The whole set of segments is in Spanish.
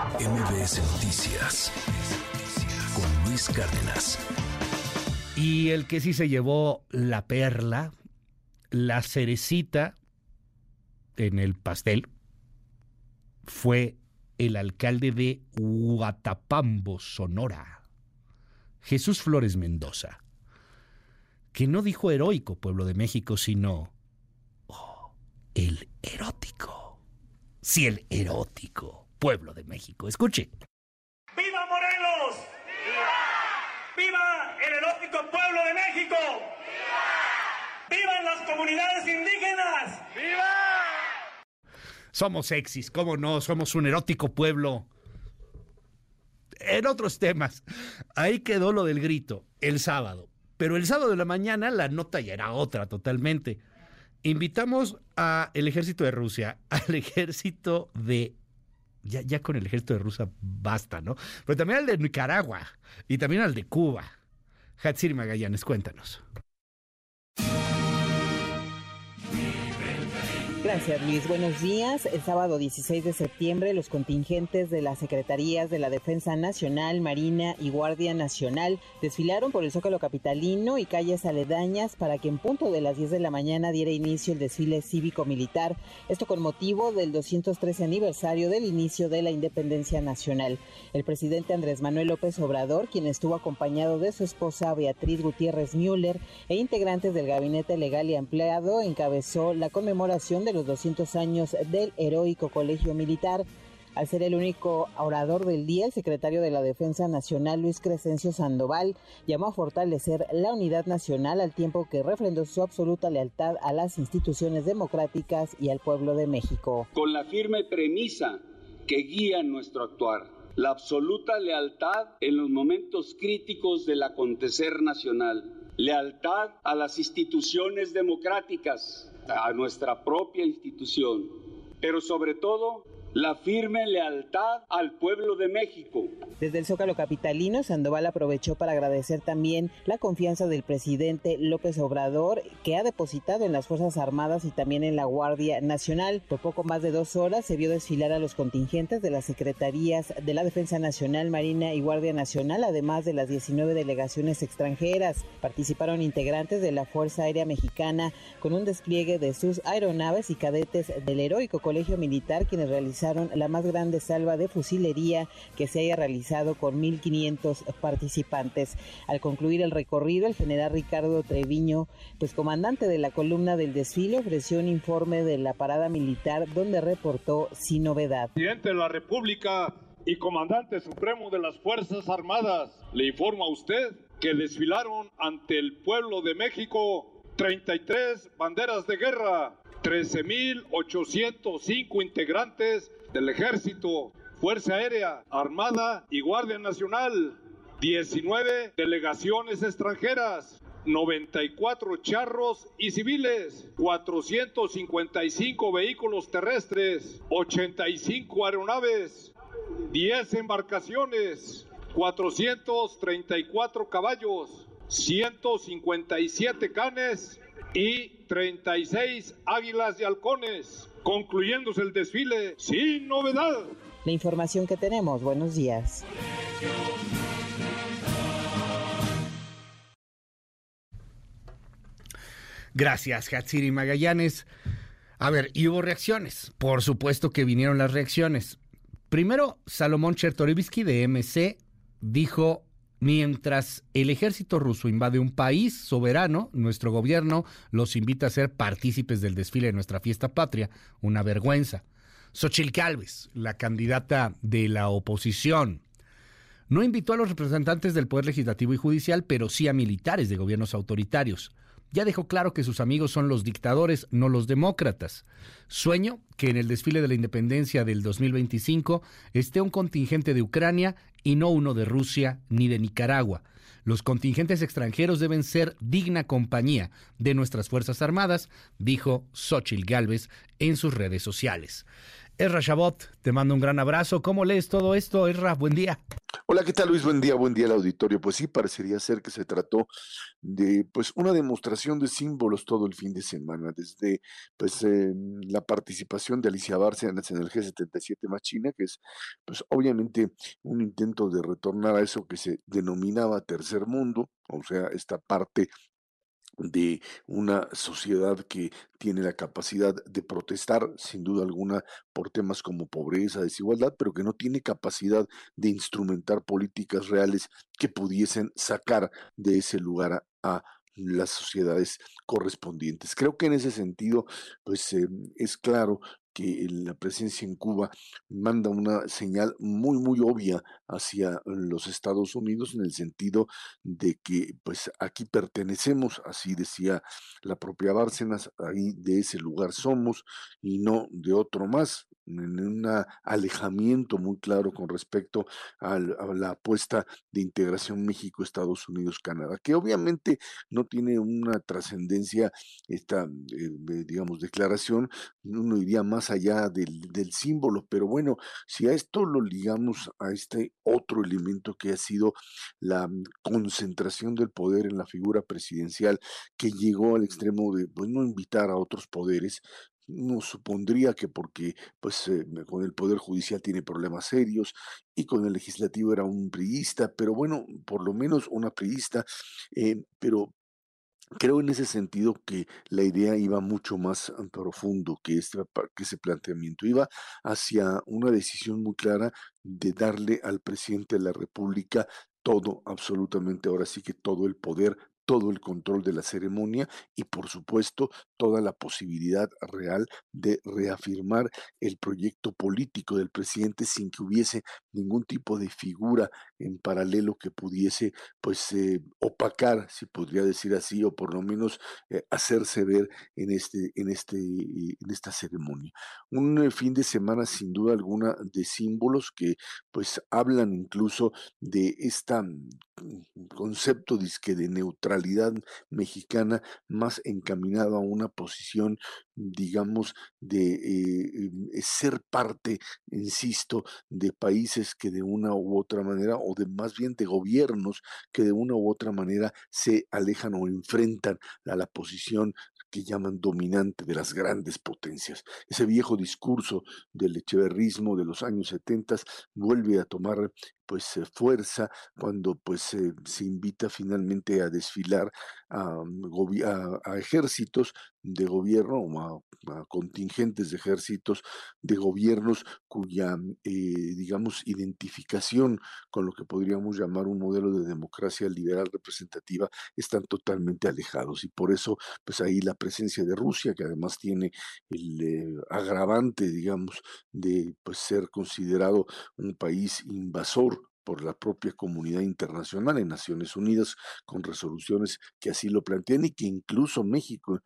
MBS Noticias con Luis Cárdenas. Y el que sí se llevó la perla, la cerecita en el pastel, fue el alcalde de Huatapambo, Sonora, Jesús Flores Mendoza, que no dijo heroico pueblo de México, sino oh, el erótico. Sí, el erótico pueblo de México. Escuche. ¡Viva Morelos! ¡Viva! ¡Viva el erótico pueblo de México! ¡Viva! ¡Vivan las comunidades indígenas! ¡Viva! Somos sexys, ¿cómo no? Somos un erótico pueblo. En otros temas, ahí quedó lo del grito, el sábado. Pero el sábado de la mañana la nota ya era otra totalmente. Invitamos al ejército de Rusia, al ejército de ya, ya con el ejército de Rusia basta, ¿no? Pero también al de Nicaragua y también al de Cuba. Hatsiri Magallanes, cuéntanos. Gracias Luis, buenos días. El sábado 16 de septiembre los contingentes de las Secretarías de la Defensa Nacional, Marina y Guardia Nacional desfilaron por el Zócalo Capitalino y calles aledañas para que en punto de las 10 de la mañana diera inicio el desfile cívico-militar, esto con motivo del 213 aniversario del inicio de la independencia nacional. El presidente Andrés Manuel López Obrador, quien estuvo acompañado de su esposa Beatriz Gutiérrez Müller e integrantes del gabinete legal y empleado, encabezó la conmemoración de los 200 años del heroico colegio militar. Al ser el único orador del día, el secretario de la Defensa Nacional, Luis Crescencio Sandoval, llamó a fortalecer la unidad nacional al tiempo que refrendó su absoluta lealtad a las instituciones democráticas y al pueblo de México. Con la firme premisa que guía nuestro actuar, la absoluta lealtad en los momentos críticos del acontecer nacional, lealtad a las instituciones democráticas, a nuestra propia institución, pero sobre todo la firme lealtad al pueblo de México. Desde el Zócalo Capitalino, Sandoval aprovechó para agradecer también la confianza del presidente López Obrador, que ha depositado en las Fuerzas Armadas y también en la Guardia Nacional. Por poco más de dos horas se vio desfilar a los contingentes de las Secretarías de la Defensa Nacional, Marina y Guardia Nacional, además de las 19 delegaciones extranjeras. Participaron integrantes de la Fuerza Aérea Mexicana con un despliegue de sus aeronaves y cadetes del heroico Colegio Militar, quienes realizaron la más grande salva de fusilería que se haya realizado con 1.500 participantes. Al concluir el recorrido, el general Ricardo Treviño, pues comandante de la columna del desfile, ofreció un informe de la parada militar donde reportó sin novedad. Presidente de la República y comandante supremo de las Fuerzas Armadas, le informo a usted que desfilaron ante el pueblo de México 33 banderas de guerra, 13.805 integrantes del Ejército, Fuerza Aérea, Armada y Guardia Nacional, 19 delegaciones extranjeras, 94 charros y civiles, 455 vehículos terrestres, 85 aeronaves, 10 embarcaciones, 434 caballos, 157 canes y 36 águilas y halcones, concluyéndose el desfile sin novedad. La información que tenemos, buenos días. Gracias, Hatsiri Magallanes. A ver, y hubo reacciones. Por supuesto que vinieron las reacciones. Primero, Salomón Chertorivsky de MC dijo Mientras el ejército ruso invade un país soberano, nuestro gobierno los invita a ser partícipes del desfile de nuestra fiesta patria. Una vergüenza. Xochitl Calves, la candidata de la oposición, no invitó a los representantes del Poder Legislativo y Judicial, pero sí a militares de gobiernos autoritarios ya dejó claro que sus amigos son los dictadores, no los demócratas. Sueño que en el desfile de la independencia del 2025 esté un contingente de Ucrania y no uno de Rusia ni de Nicaragua. Los contingentes extranjeros deben ser digna compañía de nuestras Fuerzas Armadas, dijo Xochil Gálvez en sus redes sociales. Erra Chabot, te mando un gran abrazo. ¿Cómo lees todo esto, Erra? Buen día. Hola, ¿qué tal Luis? Buen día, buen día al auditorio. Pues sí, parecería ser que se trató de pues una demostración de símbolos todo el fin de semana, desde pues eh, la participación de Alicia Bárcenas en el G77 más China, que es pues obviamente un intento de retornar a eso que se denominaba tercer mundo, o sea, esta parte de una sociedad que tiene la capacidad de protestar, sin duda alguna, por temas como pobreza, desigualdad, pero que no tiene capacidad de instrumentar políticas reales que pudiesen sacar de ese lugar a, las sociedades correspondientes. Creo que en ese sentido, pues eh, es claro que la presencia en Cuba manda una señal muy, muy obvia hacia los Estados Unidos en el sentido de que pues aquí pertenecemos, así decía la propia Bárcenas, ahí de ese lugar somos y no de otro más en un alejamiento muy claro con respecto a la apuesta de integración México-Estados Unidos-Canadá, que obviamente no tiene una trascendencia, esta, eh, digamos, declaración, uno iría más allá del, del símbolo, pero bueno, si a esto lo ligamos a este otro elemento que ha sido la concentración del poder en la figura presidencial, que llegó al extremo de pues, no invitar a otros poderes, uno supondría que porque pues eh, con el poder judicial tiene problemas serios y con el legislativo era un priista, pero bueno, por lo menos una priista, eh, pero creo en ese sentido que la idea iba mucho más profundo que, este, que ese planteamiento, iba hacia una decisión muy clara de darle al presidente de la República todo, absolutamente, ahora sí que todo el poder todo el control de la ceremonia y por supuesto toda la posibilidad real de reafirmar el proyecto político del presidente sin que hubiese ningún tipo de figura en paralelo que pudiese pues eh, opacar, si podría decir así, o por lo menos eh, hacerse ver en este, en este, en esta ceremonia. Un eh, fin de semana sin duda alguna de símbolos que pues hablan incluso de este concepto disque de neutralidad mexicana más encaminado a una posición, digamos, de eh, em, eh, ser parte, insisto, de países que de una u otra manera, o de más bien de gobiernos que de una u otra manera se alejan o enfrentan a la posición que llaman dominante de las grandes potencias. Ese viejo discurso del echeverrismo de los años 70 vuelve a tomar pues eh, fuerza cuando pues se invita finalmente a desfilar a, a ejércitos de gobierno o a, contingentes de ejércitos de gobiernos cuya, eh, digamos, identificación con lo que podríamos llamar un modelo de democracia liberal representativa están totalmente alejados. Y por eso, pues ahí la presencia de Rusia, que además tiene el eh, agravante, digamos, de pues, ser considerado un país invasor por la propia comunidad internacional en Naciones Unidas con resoluciones que así lo plantean y que incluso México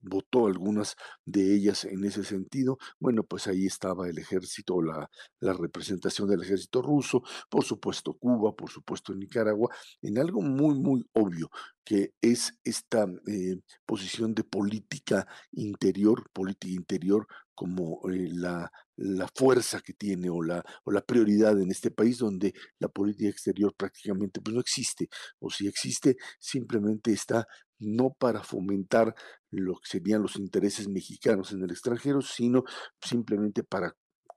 votó algunas de ellas en ese sentido. Bueno, pues ahí estaba el ejército, la, la representación del ejército ruso, por supuesto Cuba, por supuesto Nicaragua, en algo muy, muy obvio que es esta eh, posición de política interior, política interior como eh, la, la, fuerza que tiene o la, o la prioridad en este país donde la política exterior prácticamente pues, no existe, o si existe simplemente está no para fomentar lo que serían los intereses mexicanos en el extranjero, sino simplemente para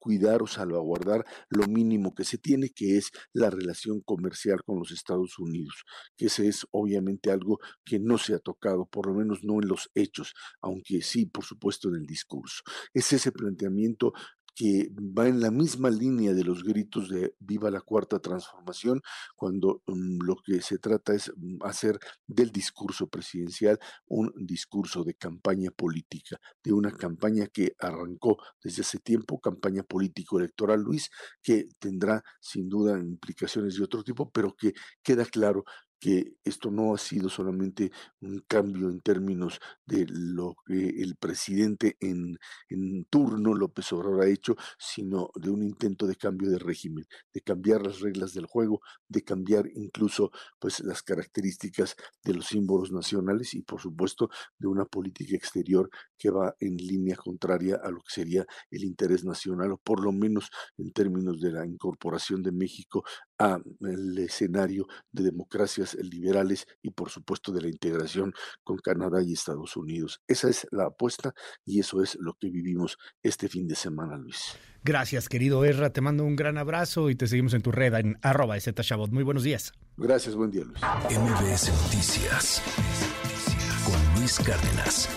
cuidar o salvaguardar lo mínimo que se tiene, que es la relación comercial con los Estados Unidos, que ese es obviamente algo que no se ha tocado, por lo menos no en los hechos, aunque sí, por supuesto, en el discurso. Es ese planteamiento que va en la misma línea de los gritos de viva la cuarta transformación, cuando mm, lo que se trata es mm, hacer del discurso presidencial un discurso de campaña política, de una campaña que arrancó desde hace tiempo, campaña político-electoral, Luis, que tendrá sin duda implicaciones de otro tipo, pero que queda claro que esto no ha sido solamente un cambio en términos de lo que el presidente en, turno López Obrador ha hecho, sino de un intento de cambio de régimen, de cambiar las reglas del juego, de cambiar incluso pues las características de los símbolos nacionales y por supuesto de una política exterior que va en línea contraria a lo que sería el interés nacional o por lo menos en términos de la incorporación de México al escenario de democracias liberales y por supuesto de la integración con Canadá y Estados Unidos. Esa es la apuesta y eso es lo que vivimos este fin de semana, Luis. Gracias, querido Erra. Te mando un gran abrazo y te seguimos en tu red en arroba Chabot. Muy buenos días. Gracias, buen día, Luis. MBS Noticias con Luis Cárdenas.